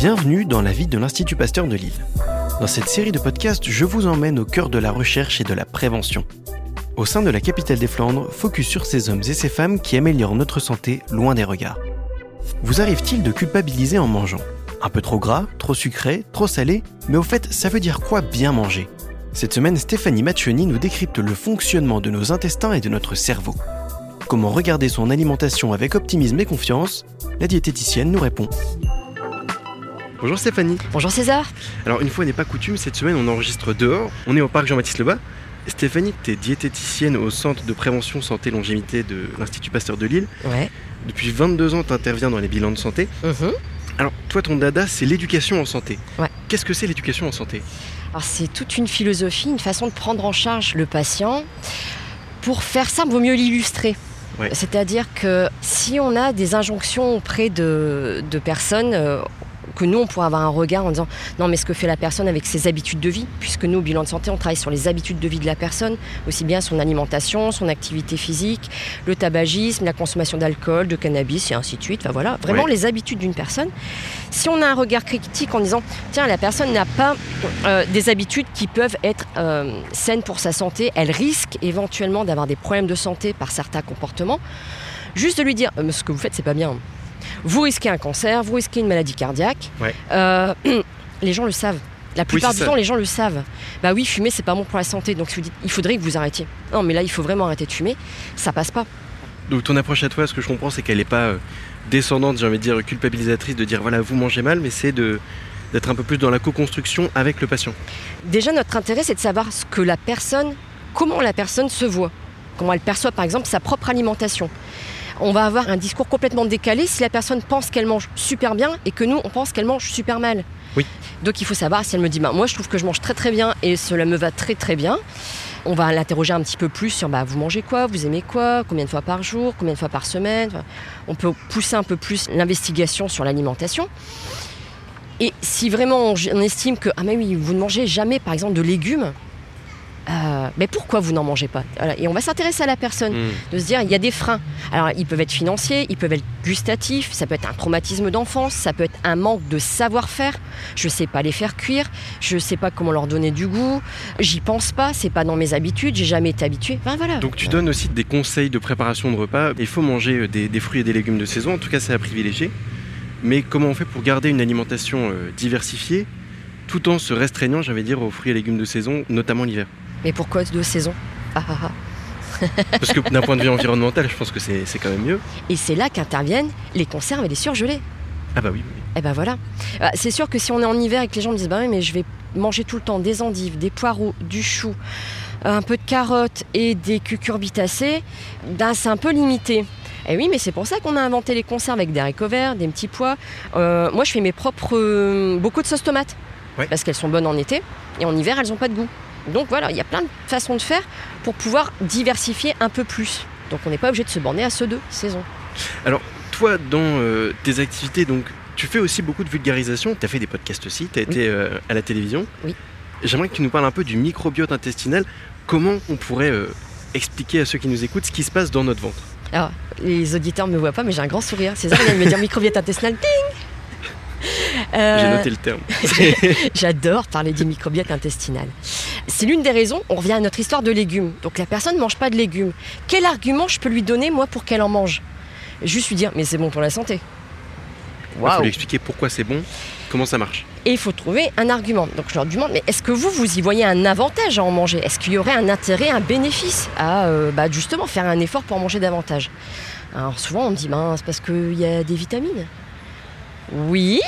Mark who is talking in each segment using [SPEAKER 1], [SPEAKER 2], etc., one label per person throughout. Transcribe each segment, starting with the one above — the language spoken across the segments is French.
[SPEAKER 1] Bienvenue dans la vie de l'Institut Pasteur de Lille. Dans cette série de podcasts, je vous emmène au cœur de la recherche et de la prévention. Au sein de la capitale des Flandres, focus sur ces hommes et ces femmes qui améliorent notre santé loin des regards. Vous arrive-t-il de culpabiliser en mangeant? Un peu trop gras, trop sucré, trop salé Mais au fait, ça veut dire quoi bien manger? Cette semaine, Stéphanie Maccioni nous décrypte le fonctionnement de nos intestins et de notre cerveau. Comment regarder son alimentation avec optimisme et confiance? La diététicienne nous répond. Bonjour Stéphanie.
[SPEAKER 2] Bonjour César.
[SPEAKER 1] Alors une fois n'est pas coutume, cette semaine on enregistre dehors. On est au parc Jean-Baptiste Lebas. Stéphanie, tu es diététicienne au Centre de prévention santé longévité de l'Institut Pasteur de Lille.
[SPEAKER 2] Ouais.
[SPEAKER 1] Depuis 22 ans, tu interviens dans les bilans de santé.
[SPEAKER 2] Mhm.
[SPEAKER 1] Alors toi, ton dada, c'est l'éducation en santé.
[SPEAKER 2] Ouais.
[SPEAKER 1] Qu'est-ce que c'est l'éducation en santé?
[SPEAKER 2] Alors c'est toute une philosophie, une façon de prendre en charge le patient. Pour faire ça, il vaut mieux l'illustrer.
[SPEAKER 1] Ouais.
[SPEAKER 2] C'est-à-dire que si on a des injonctions auprès de, de personnes, euh, que nous, on pourrait avoir un regard en disant non, mais ce que fait la personne avec ses habitudes de vie, puisque nous, au bilan de santé, on travaille sur les habitudes de vie de la personne, aussi bien son alimentation, son activité physique, le tabagisme, la consommation d'alcool, de cannabis et ainsi de suite. Enfin voilà, vraiment les habitudes d'une personne. Si on a un regard critique en disant tiens, la personne n'a pas euh, des habitudes qui peuvent être euh, saines pour sa santé, elle risque éventuellement d'avoir des problèmes de santé par certains comportements, juste de lui dire Euh, ce que vous faites, c'est pas bien. Vous risquez un cancer, vous risquez une maladie cardiaque.
[SPEAKER 1] Ouais.
[SPEAKER 2] Euh, les gens le savent. La plupart du
[SPEAKER 1] ça.
[SPEAKER 2] temps, les gens le savent. Bah oui, fumer, c'est pas bon pour la santé. Donc, si vous dites, il faudrait que vous arrêtiez. Non, mais là, il faut vraiment arrêter de fumer. Ça passe pas.
[SPEAKER 1] Donc ton approche à toi, ce que je comprends, c'est qu'elle n'est pas euh, descendante, j'ai envie de dire culpabilisatrice, de dire voilà, vous mangez mal, mais c'est de d'être un peu plus dans la co-construction avec le patient.
[SPEAKER 2] Déjà, notre intérêt, c'est de savoir ce que la personne, comment la personne se voit, comment elle perçoit, par exemple, sa propre alimentation. On va avoir un discours complètement décalé si la personne pense qu'elle mange super bien et que nous, on pense qu'elle mange super mal.
[SPEAKER 1] Oui.
[SPEAKER 2] Donc, il faut savoir si elle me dit, bah, moi, je trouve que je mange très très bien et cela me va très très bien. On va l'interroger un petit peu plus sur bah, vous mangez quoi, vous aimez quoi, combien de fois par jour, combien de fois par semaine? Enfin, on peut pousser un peu plus l'investigation sur l'alimentation. Et si vraiment on, on estime que ah mais oui, vous ne mangez jamais par exemple de légumes, euh, mais pourquoi vous n'en mangez pas? Voilà. Et on va s'intéresser à la personne,
[SPEAKER 1] Hmm.
[SPEAKER 2] de se dire il y a des freins. Alors ils peuvent être financiers, ils peuvent être gustatifs, ça peut être un traumatisme d'enfance, ça peut être un manque de savoir-faire. Je sais pas les faire cuire, je sais pas comment leur donner du goût, j'y pense pas, c'est pas dans mes habitudes, j'ai jamais été habitué. Enfin voilà.
[SPEAKER 1] Donc tu donnes aussi des conseils de préparation de repas. Il faut manger euh, des, des fruits et des légumes de saison, en tout cas c'est à privilégier. Mais comment on fait pour garder une alimentation euh, diversifiée tout en se restreignant, j'allais dire, aux fruits et légumes de saison, notamment l'hiver?
[SPEAKER 2] Mais pourquoi deux saisons Ah, ah, ah.
[SPEAKER 1] Parce que d'un point de vue environnemental, je pense que c'est c'est quand même mieux.
[SPEAKER 2] Et c'est là qu'interviennent les conserves et les surgelés.
[SPEAKER 1] Ah bah oui, oui.
[SPEAKER 2] Eh ben voilà. Euh, C'est sûr que si on est en hiver et que les gens me disent bah oui mais je vais manger tout le temps des endives, des poireaux, du chou, un peu de carottes et des cucurbitacées, ben c'est un peu limité. Et oui, mais c'est pour ça qu'on a inventé les conserves avec des haricots verts, des petits pois. Euh, moi, je fais mes propres euh, beaucoup de sauces tomates
[SPEAKER 1] Ouais.
[SPEAKER 2] parce qu'elles sont bonnes en été et en hiver, elles n'ont pas de goût. Donc voilà, il y a plein de façons de faire pour pouvoir diversifier un peu plus. Donc on n'est pas obligé de se borner à ceux deux saisons.
[SPEAKER 1] Toi, dans euh, tes activités, donc, tu fais aussi beaucoup de vulgarisation. Tu as fait des podcasts aussi, tu as
[SPEAKER 2] Oui.
[SPEAKER 1] été euh, à la télévision.
[SPEAKER 2] Oui.
[SPEAKER 1] J'aimerais que tu nous parles un peu du microbiote intestinal. Comment on pourrait euh, expliquer à ceux qui nous écoutent ce qui se passe dans notre ventre?
[SPEAKER 2] Alors, les auditeurs ne me voient pas, mais j'ai un grand sourire. César vient de me dire microbiote intestinal. Ding
[SPEAKER 1] J'ai
[SPEAKER 2] Euh,
[SPEAKER 1] noté le terme.
[SPEAKER 2] J'adore parler du microbiote intestinal. C'est l'une des raisons, on revient à notre histoire de légumes. Donc la personne ne mange pas de légumes. Quel argument je peux lui donner, moi, pour qu'elle en mange? Juste lui dire, mais c'est bon pour la santé.
[SPEAKER 1] Il faut lui expliquer pourquoi c'est bon, comment ça marche.
[SPEAKER 2] Et il faut trouver un argument. Donc je leur demande, mais est-ce que vous, vous y voyez un avantage à en manger? Est-ce qu'il y aurait un intérêt, un bénéfice à euh, bah, justement faire un effort pour en manger davantage? Alors souvent on me dit, ben, c'est parce qu'il y a des vitamines. Oui,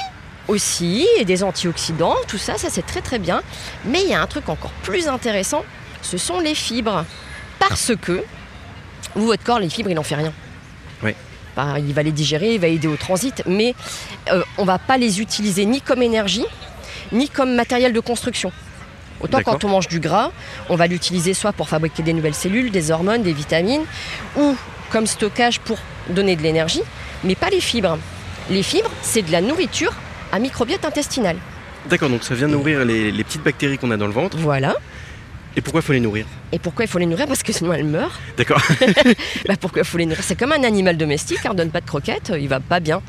[SPEAKER 2] aussi, et des antioxydants, tout ça, ça c'est très très bien. Mais il y a un truc encore plus intéressant, ce sont les fibres. Parce que, vous, votre corps, les fibres, il n'en fait rien. Bah, il va les digérer, il va aider au transit, mais euh, on va pas les utiliser ni comme énergie, ni comme matériel de construction. Autant quand on mange du gras, on va l'utiliser soit pour fabriquer des nouvelles cellules, des hormones, des vitamines, ou comme stockage pour donner de l'énergie, mais pas les fibres. Les fibres, c'est de la nourriture à microbiote intestinal.
[SPEAKER 1] D'accord, donc ça vient nourrir les, les petites bactéries qu'on a dans le ventre.
[SPEAKER 2] Voilà.
[SPEAKER 1] Et pourquoi il faut les nourrir?
[SPEAKER 2] Et pourquoi il faut les nourrir? Parce que sinon elles meurent.
[SPEAKER 1] D'accord.
[SPEAKER 2] Bah pourquoi il faut les nourrir? C'est comme un animal domestique, on ne donne pas de croquettes, il va pas bien.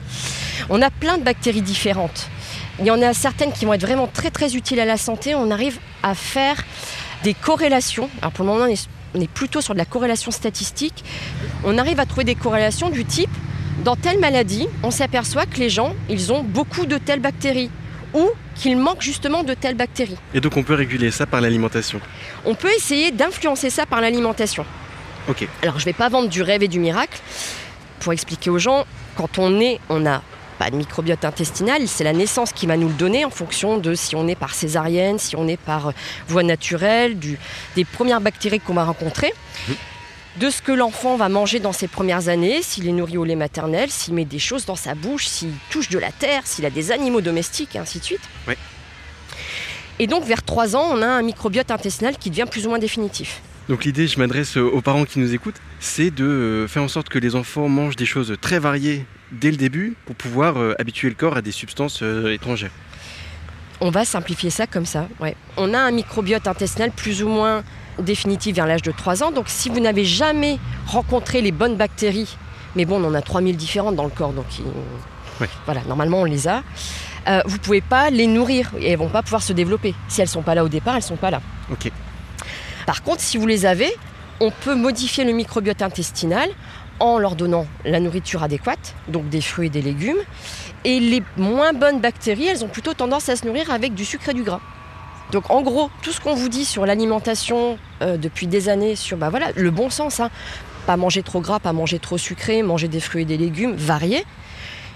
[SPEAKER 2] On a plein de bactéries différentes. Il y en a certaines qui vont être vraiment très très utiles à la santé. On arrive à faire des corrélations. Alors pour le moment, on est plutôt sur de la corrélation statistique. On arrive à trouver des corrélations du type dans telle maladie, on s'aperçoit que les gens, ils ont beaucoup de telles bactéries ou qu'il manque justement de telles bactéries.
[SPEAKER 1] Et donc on peut réguler ça par l'alimentation
[SPEAKER 2] On peut essayer d'influencer ça par l'alimentation.
[SPEAKER 1] Ok.
[SPEAKER 2] Alors je ne vais pas vendre du rêve et du miracle. Pour expliquer aux gens, quand on est, on n'a pas de microbiote intestinal, c'est la naissance qui va nous le donner en fonction de si on est par césarienne, si on est par euh, voie naturelle, du, des premières bactéries qu'on va rencontrer. Mmh de ce que l'enfant va manger dans ses premières années, s'il est nourri au lait maternel, s'il met des choses dans sa bouche, s'il touche de la terre, s'il a des animaux domestiques, et ainsi de suite. Et donc vers 3 ans, on a un microbiote intestinal qui devient plus ou moins définitif.
[SPEAKER 1] Donc l'idée, je m'adresse aux parents qui nous écoutent, c'est de euh, faire en sorte que les enfants mangent des choses très variées dès le début pour pouvoir euh, habituer le corps à des substances euh, étrangères.
[SPEAKER 2] On va simplifier ça comme ça. On a un microbiote intestinal plus ou moins définitive vers l'âge de 3 ans. Donc si vous n'avez jamais rencontré les bonnes bactéries, mais bon, on en a 3000 différentes dans le corps, donc voilà, normalement on les a. Euh, vous ne pouvez pas les nourrir et elles vont pas pouvoir se développer. Si elles sont pas là au départ, elles sont pas là. Par contre, si vous les avez, on peut modifier le microbiote intestinal en leur donnant la nourriture adéquate, donc des fruits et des légumes. Et les moins bonnes bactéries, elles ont plutôt tendance à se nourrir avec du sucre et du gras. Donc en gros, tout ce qu'on vous dit sur l'alimentation euh, depuis des années, sur bah, le bon sens, hein, pas manger trop gras, pas manger trop sucré, manger des fruits et des légumes variés,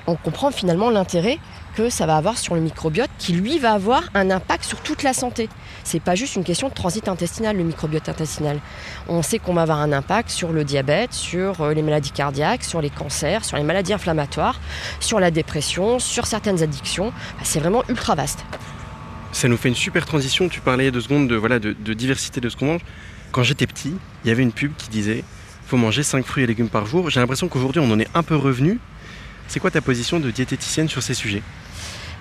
[SPEAKER 2] on comprend finalement l'intérêt que ça va avoir sur le microbiote qui lui va avoir un impact sur toute la santé. C'est pas juste une question de transit intestinal le microbiote intestinal. On sait qu'on va avoir un impact sur le diabète, sur euh, les maladies cardiaques, sur les cancers, sur les maladies inflammatoires, sur la dépression, sur certaines addictions. Bah, c'est vraiment ultra vaste.
[SPEAKER 1] Ça nous fait une super transition. Tu parlais deux secondes de, voilà, de, diversité de ce qu'on mange. Quand j'étais petit, il y avait une pub qui disait faut manger 5 fruits et légumes par jour. J'ai l'impression qu'aujourd'hui, on en est un peu revenu. C'est quoi ta position de diététicienne sur ces sujets?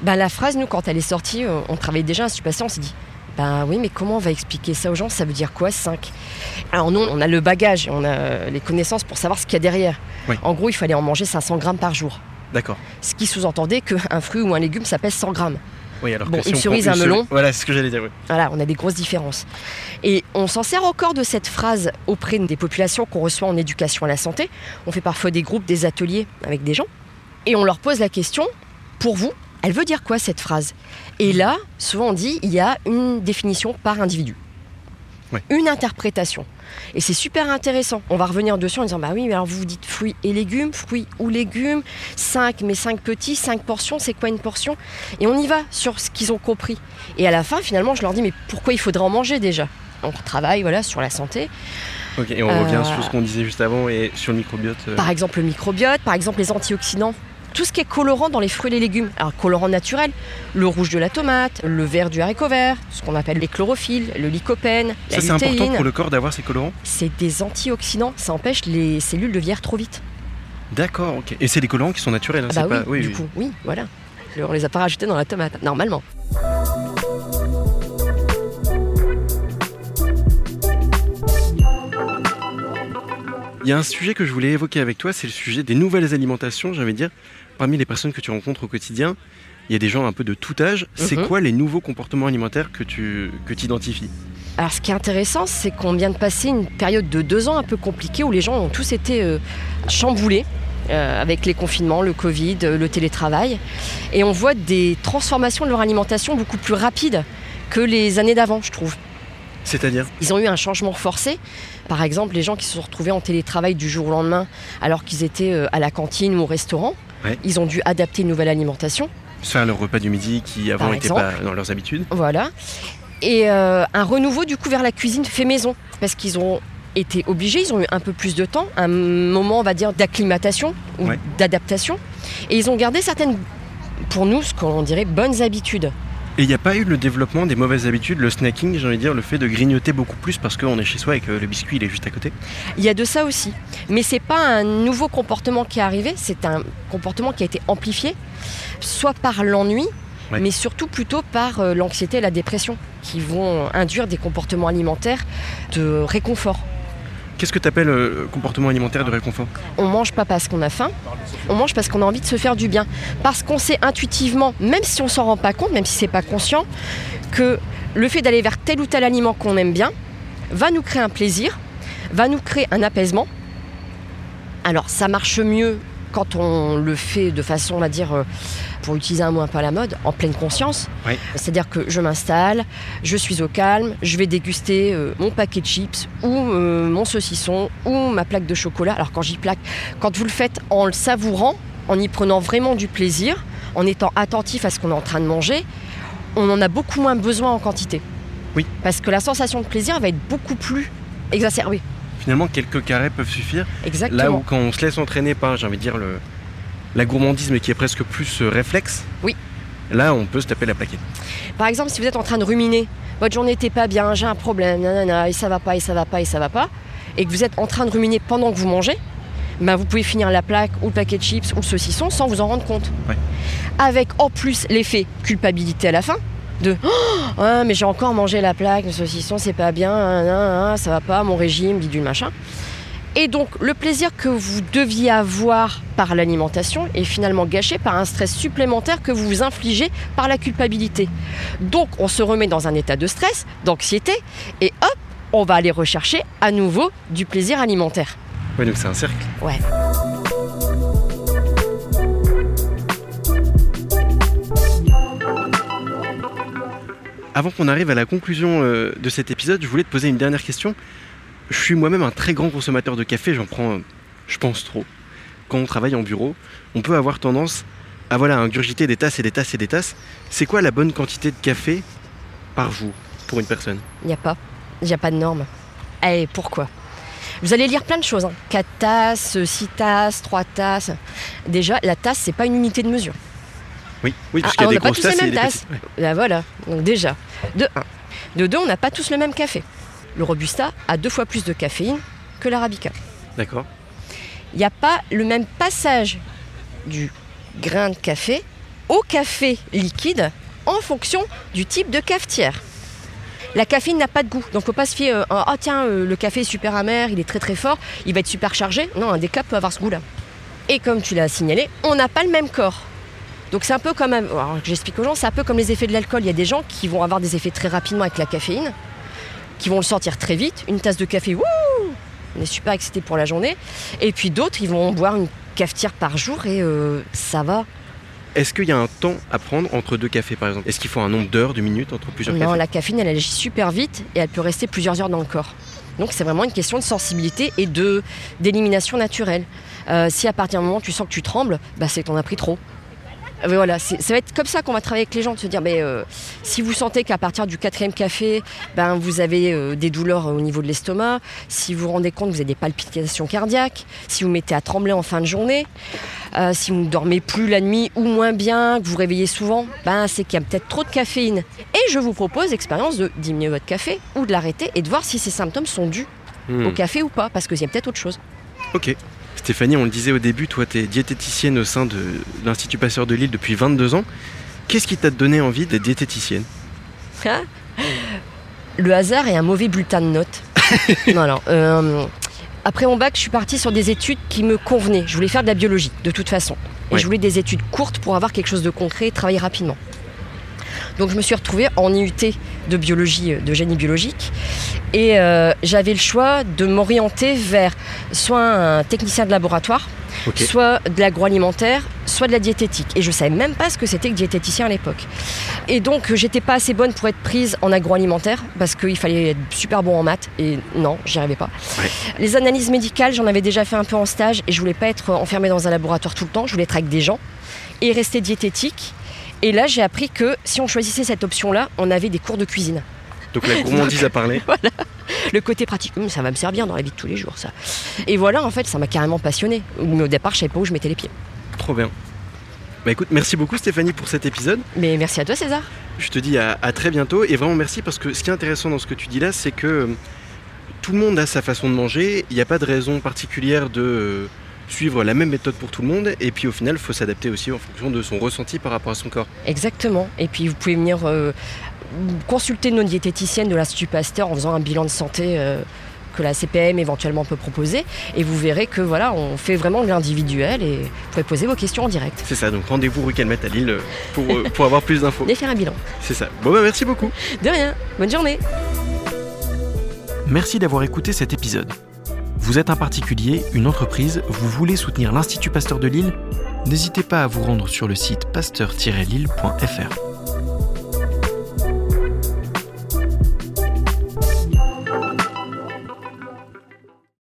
[SPEAKER 2] Bah, La phrase, nous, quand elle est sortie, euh, on travaillait déjà à ce on s'est dit ben oui, mais comment on va expliquer ça aux gens? Ça veut dire quoi 5 Alors nous, on a le bagage, on a les connaissances pour savoir ce qu'il y a derrière. En gros, il fallait en manger 500 grammes par jour.
[SPEAKER 1] D'accord.
[SPEAKER 2] Ce qui sous-entendait qu'un fruit ou un légume, ça pèse 100 grammes.
[SPEAKER 1] Oui, alors
[SPEAKER 2] bon, une cerise, un melon.
[SPEAKER 1] Voilà, c'est ce que j'allais dire.
[SPEAKER 2] Voilà, on a des grosses différences. Et on s'en sert encore de cette phrase auprès des populations qu'on reçoit en éducation à la santé. On fait parfois des groupes, des ateliers avec des gens. Et on leur pose la question, pour vous, elle veut dire quoi cette phrase? Et là, souvent on dit, il y a une définition par individu. Une interprétation. Et c'est super intéressant. On va revenir dessus en disant Bah oui, mais alors vous vous dites fruits et légumes, fruits ou légumes, 5, mais 5 petits, 5 portions, c'est quoi une portion? Et on y va sur ce qu'ils ont compris. Et à la fin, finalement, je leur dis Mais pourquoi il faudrait en manger déjà? On travaille voilà, sur la santé.
[SPEAKER 1] Ok, et on revient euh, sur ce qu'on disait juste avant et sur le microbiote.
[SPEAKER 2] Euh. Par exemple, le microbiote, par exemple, les antioxydants tout ce qui est colorant dans les fruits et les légumes. Alors, colorant naturel, le rouge de la tomate, le vert du haricot vert, ce qu'on appelle les chlorophylles, le lycopène,
[SPEAKER 1] ça, c'est important pour le corps d'avoir ces colorants
[SPEAKER 2] C'est des antioxydants, ça empêche les cellules de vieillir trop vite.
[SPEAKER 1] D'accord, ok. Et c'est des colorants qui sont naturels, hein,
[SPEAKER 2] ah bah oui, du coup, oui, voilà. On les a pas rajoutés dans la tomate, normalement.
[SPEAKER 1] Il y a un sujet que je voulais évoquer avec toi, c'est le sujet des nouvelles alimentations, j'avais dire. Parmi les personnes que tu rencontres au quotidien, il y a des gens un peu de tout âge. C'est mhm. quoi les nouveaux comportements alimentaires que tu que identifies?
[SPEAKER 2] Alors ce qui est intéressant, c'est qu'on vient de passer une période de deux ans un peu compliquée où les gens ont tous été euh, chamboulés euh, avec les confinements, le Covid, euh, le télétravail. Et on voit des transformations de leur alimentation beaucoup plus rapides que les années d'avant, je trouve.
[SPEAKER 1] C'est-à-dire?
[SPEAKER 2] Ils ont eu un changement forcé. Par exemple, les gens qui se sont retrouvés en télétravail du jour au lendemain alors qu'ils étaient à la cantine ou au restaurant, ils ont dû adapter une nouvelle alimentation.
[SPEAKER 1] Faire leur repas du midi qui avant n'était pas dans leurs habitudes.
[SPEAKER 2] Voilà. Et euh, un renouveau du coup vers la cuisine fait maison parce qu'ils ont été obligés, ils ont eu un peu plus de temps, un moment on va dire d'acclimatation ou d'adaptation, et ils ont gardé certaines, pour nous, ce qu'on dirait bonnes habitudes.
[SPEAKER 1] Et il n'y a pas eu le développement des mauvaises habitudes, le snacking, j'ai envie de dire, le fait de grignoter beaucoup plus parce qu'on est chez soi et que le biscuit il est juste à côté
[SPEAKER 2] Il y a de ça aussi. Mais c'est pas un nouveau comportement qui est arrivé, c'est un comportement qui a été amplifié, soit par l'ennui, mais surtout plutôt par euh, l'anxiété et la dépression, qui vont induire des comportements alimentaires de réconfort.
[SPEAKER 1] Qu'est-ce que tu appelles euh, comportement alimentaire de réconfort
[SPEAKER 2] On mange pas parce qu'on a faim, on mange parce qu'on a envie de se faire du bien. Parce qu'on sait intuitivement, même si on s'en rend pas compte, même si c'est pas conscient, que le fait d'aller vers tel ou tel aliment qu'on aime bien va nous créer un plaisir, va nous créer un apaisement. Alors ça marche mieux quand on le fait de façon, on va dire, euh, pour utiliser un mot un peu à la mode, en pleine conscience.
[SPEAKER 1] Oui.
[SPEAKER 2] C'est-à-dire que je m'installe, je suis au calme, je vais déguster euh, mon paquet de chips ou euh, mon saucisson ou ma plaque de chocolat. Alors quand j'y plaque, quand vous le faites en le savourant, en y prenant vraiment du plaisir, en étant attentif à ce qu'on est en train de manger, on en a beaucoup moins besoin en quantité.
[SPEAKER 1] Oui.
[SPEAKER 2] Parce que la sensation de plaisir va être beaucoup plus exacerbée.
[SPEAKER 1] Finalement, quelques carrés peuvent suffire.
[SPEAKER 2] Exactement.
[SPEAKER 1] Là où quand on se laisse entraîner par, j'ai envie de dire, le, la gourmandise, mais qui est presque plus euh, réflexe,
[SPEAKER 2] Oui.
[SPEAKER 1] là, on peut se taper la plaquette.
[SPEAKER 2] Par exemple, si vous êtes en train de ruminer, votre journée n'était pas bien, j'ai un problème, nanana, et ça va pas, et ça va pas, et ça va pas, et que vous êtes en train de ruminer pendant que vous mangez, ben vous pouvez finir la plaque ou le paquet de chips ou le saucisson sans vous en rendre compte.
[SPEAKER 1] Ouais.
[SPEAKER 2] Avec en plus l'effet culpabilité à la fin de oh, ouais, mais j'ai encore mangé la plaque, le saucisson c'est pas bien, nan, nan, nan, ça va pas, mon régime, bidule machin. Et donc le plaisir que vous deviez avoir par l'alimentation est finalement gâché par un stress supplémentaire que vous vous infligez par la culpabilité. Donc on se remet dans un état de stress, d'anxiété, et hop, on va aller rechercher à nouveau du plaisir alimentaire.
[SPEAKER 1] Ouais, donc c'est un cercle.
[SPEAKER 2] Ouais.
[SPEAKER 1] Avant qu'on arrive à la conclusion euh, de cet épisode, je voulais te poser une dernière question. Je suis moi-même un très grand consommateur de café, j'en prends, euh, je pense, trop. Quand on travaille en bureau, on peut avoir tendance à voilà, ingurgiter des tasses et des tasses et des tasses. C'est quoi la bonne quantité de café par jour pour une personne?
[SPEAKER 2] Il n'y a pas. Il n'y a pas de norme. Et pourquoi? Vous allez lire plein de choses. Hein. 4 tasses, 6 tasses, 3 tasses. Déjà, la tasse, c'est pas une unité de mesure.
[SPEAKER 1] Oui, oui parce
[SPEAKER 2] Ah,
[SPEAKER 1] qu'il y a
[SPEAKER 2] on
[SPEAKER 1] des
[SPEAKER 2] n'a pas tous les mêmes tasses. Là, voilà. Donc déjà, de 1. De 2, on n'a pas tous le même café. Le Robusta a deux fois plus de caféine que l'Arabica.
[SPEAKER 1] D'accord.
[SPEAKER 2] Il n'y a pas le même passage du grain de café au café liquide en fonction du type de cafetière. La caféine n'a pas de goût, donc faut pas se fier ah tiens euh, le café est super amer, il est très très fort, il va être super chargé. Non, un décap peut avoir ce goût-là. Et comme tu l'as signalé, on n'a pas le même corps. Donc c'est un peu comme, alors, j'explique aux gens, c'est un peu comme les effets de l'alcool. Il y a des gens qui vont avoir des effets très rapidement avec la caféine, qui vont le sortir très vite. Une tasse de café, wouh, on est super excité pour la journée. Et puis d'autres, ils vont boire une cafetière par jour et euh, ça va.
[SPEAKER 1] Est-ce qu'il y a un temps à prendre entre deux cafés par exemple? Est-ce qu'il faut un nombre d'heures, de minutes entre plusieurs
[SPEAKER 2] Non,
[SPEAKER 1] cafés?
[SPEAKER 2] la caféine, elle agit super vite et elle peut rester plusieurs heures dans le corps. Donc c'est vraiment une question de sensibilité et de d'élimination naturelle. Euh, si à partir du moment où tu sens que tu trembles, bah, c'est que t'en as pris trop. Euh, Voilà, ça va être comme ça qu'on va travailler avec les gens, de se dire, mais euh, si vous sentez qu'à partir du quatrième café, ben, vous avez euh, des douleurs au niveau de l'estomac, si vous vous rendez compte que vous avez des palpitations cardiaques, si vous mettez à trembler en fin de journée, euh, si vous ne dormez plus la nuit ou moins bien, que vous vous réveillez souvent, ben, c'est qu'il y a peut-être trop de caféine. Et je vous propose l'expérience de diminuer votre café ou de l'arrêter et de voir si ces symptômes sont dus
[SPEAKER 1] Hmm.
[SPEAKER 2] au café ou pas, parce qu'il y a peut-être autre chose.
[SPEAKER 1] Ok. Stéphanie, on le disait au début, toi tu es diététicienne au sein de l'Institut Pasteur de Lille depuis 22 ans. Qu'est-ce qui t'a donné envie d'être diététicienne?
[SPEAKER 2] Hein? Le hasard est un mauvais bulletin de notes. non, non. euh, après mon bac, je suis partie sur des études qui me convenaient. Je voulais faire de la biologie, de toute façon. Et
[SPEAKER 1] Ouais.
[SPEAKER 2] je voulais des études courtes pour avoir quelque chose de concret et travailler rapidement. Donc je me suis retrouvée en IUT de biologie, euh, de génie biologique. Et euh, j'avais le choix de m'orienter vers soit un technicien de laboratoire, soit de l'agroalimentaire, soit de la diététique. Et je savais même pas ce que c'était que diététicien à l'époque. Et donc euh, j'étais pas assez bonne pour être prise en agroalimentaire parce qu'il fallait être super bon en maths. Et non, j'y arrivais pas.
[SPEAKER 1] Ouais.
[SPEAKER 2] Les analyses médicales, j'en avais déjà fait un peu en stage et je voulais pas être enfermée dans un laboratoire tout le temps. Je voulais être avec des gens et rester diététique. Et là, j'ai appris que si on choisissait cette option-là, on avait des cours de cuisine.
[SPEAKER 1] Donc la gourmandise a parlé.
[SPEAKER 2] Le côté pratique, hum, ça va me servir dans la vie de tous les jours, ça. Et voilà, en fait, ça m'a carrément passionné. Mais au départ, je savais pas où je mettais les pieds.
[SPEAKER 1] Trop bien. Bah écoute, merci beaucoup Stéphanie pour cet épisode.
[SPEAKER 2] Mais merci à toi, César.
[SPEAKER 1] Je te dis à, à très bientôt et vraiment merci parce que ce qui est intéressant dans ce que tu dis là, c'est que euh, tout le monde a sa façon de manger. Il n'y a pas de raison particulière de suivre la même méthode pour tout le monde. Et puis au final, il faut s'adapter aussi en fonction de son ressenti par rapport à son corps.
[SPEAKER 2] Exactement. Et puis, vous pouvez venir euh, consulter nos diététiciennes de l'Institut Pasteur en faisant un bilan de santé euh, que la CPM éventuellement peut proposer. Et vous verrez que voilà, on fait vraiment de l'individuel et vous pouvez poser vos questions en direct.
[SPEAKER 1] C'est ça, donc rendez-vous rue Calmette à Lille pour, euh, pour avoir plus d'infos.
[SPEAKER 2] Et faire un bilan.
[SPEAKER 1] C'est ça. Bon bah merci beaucoup.
[SPEAKER 2] De rien. Bonne journée.
[SPEAKER 1] Merci d'avoir écouté cet épisode. Vous êtes un particulier, une entreprise, vous voulez soutenir l'Institut Pasteur de Lille? N'hésitez pas à vous rendre sur le site pasteur-lille.fr.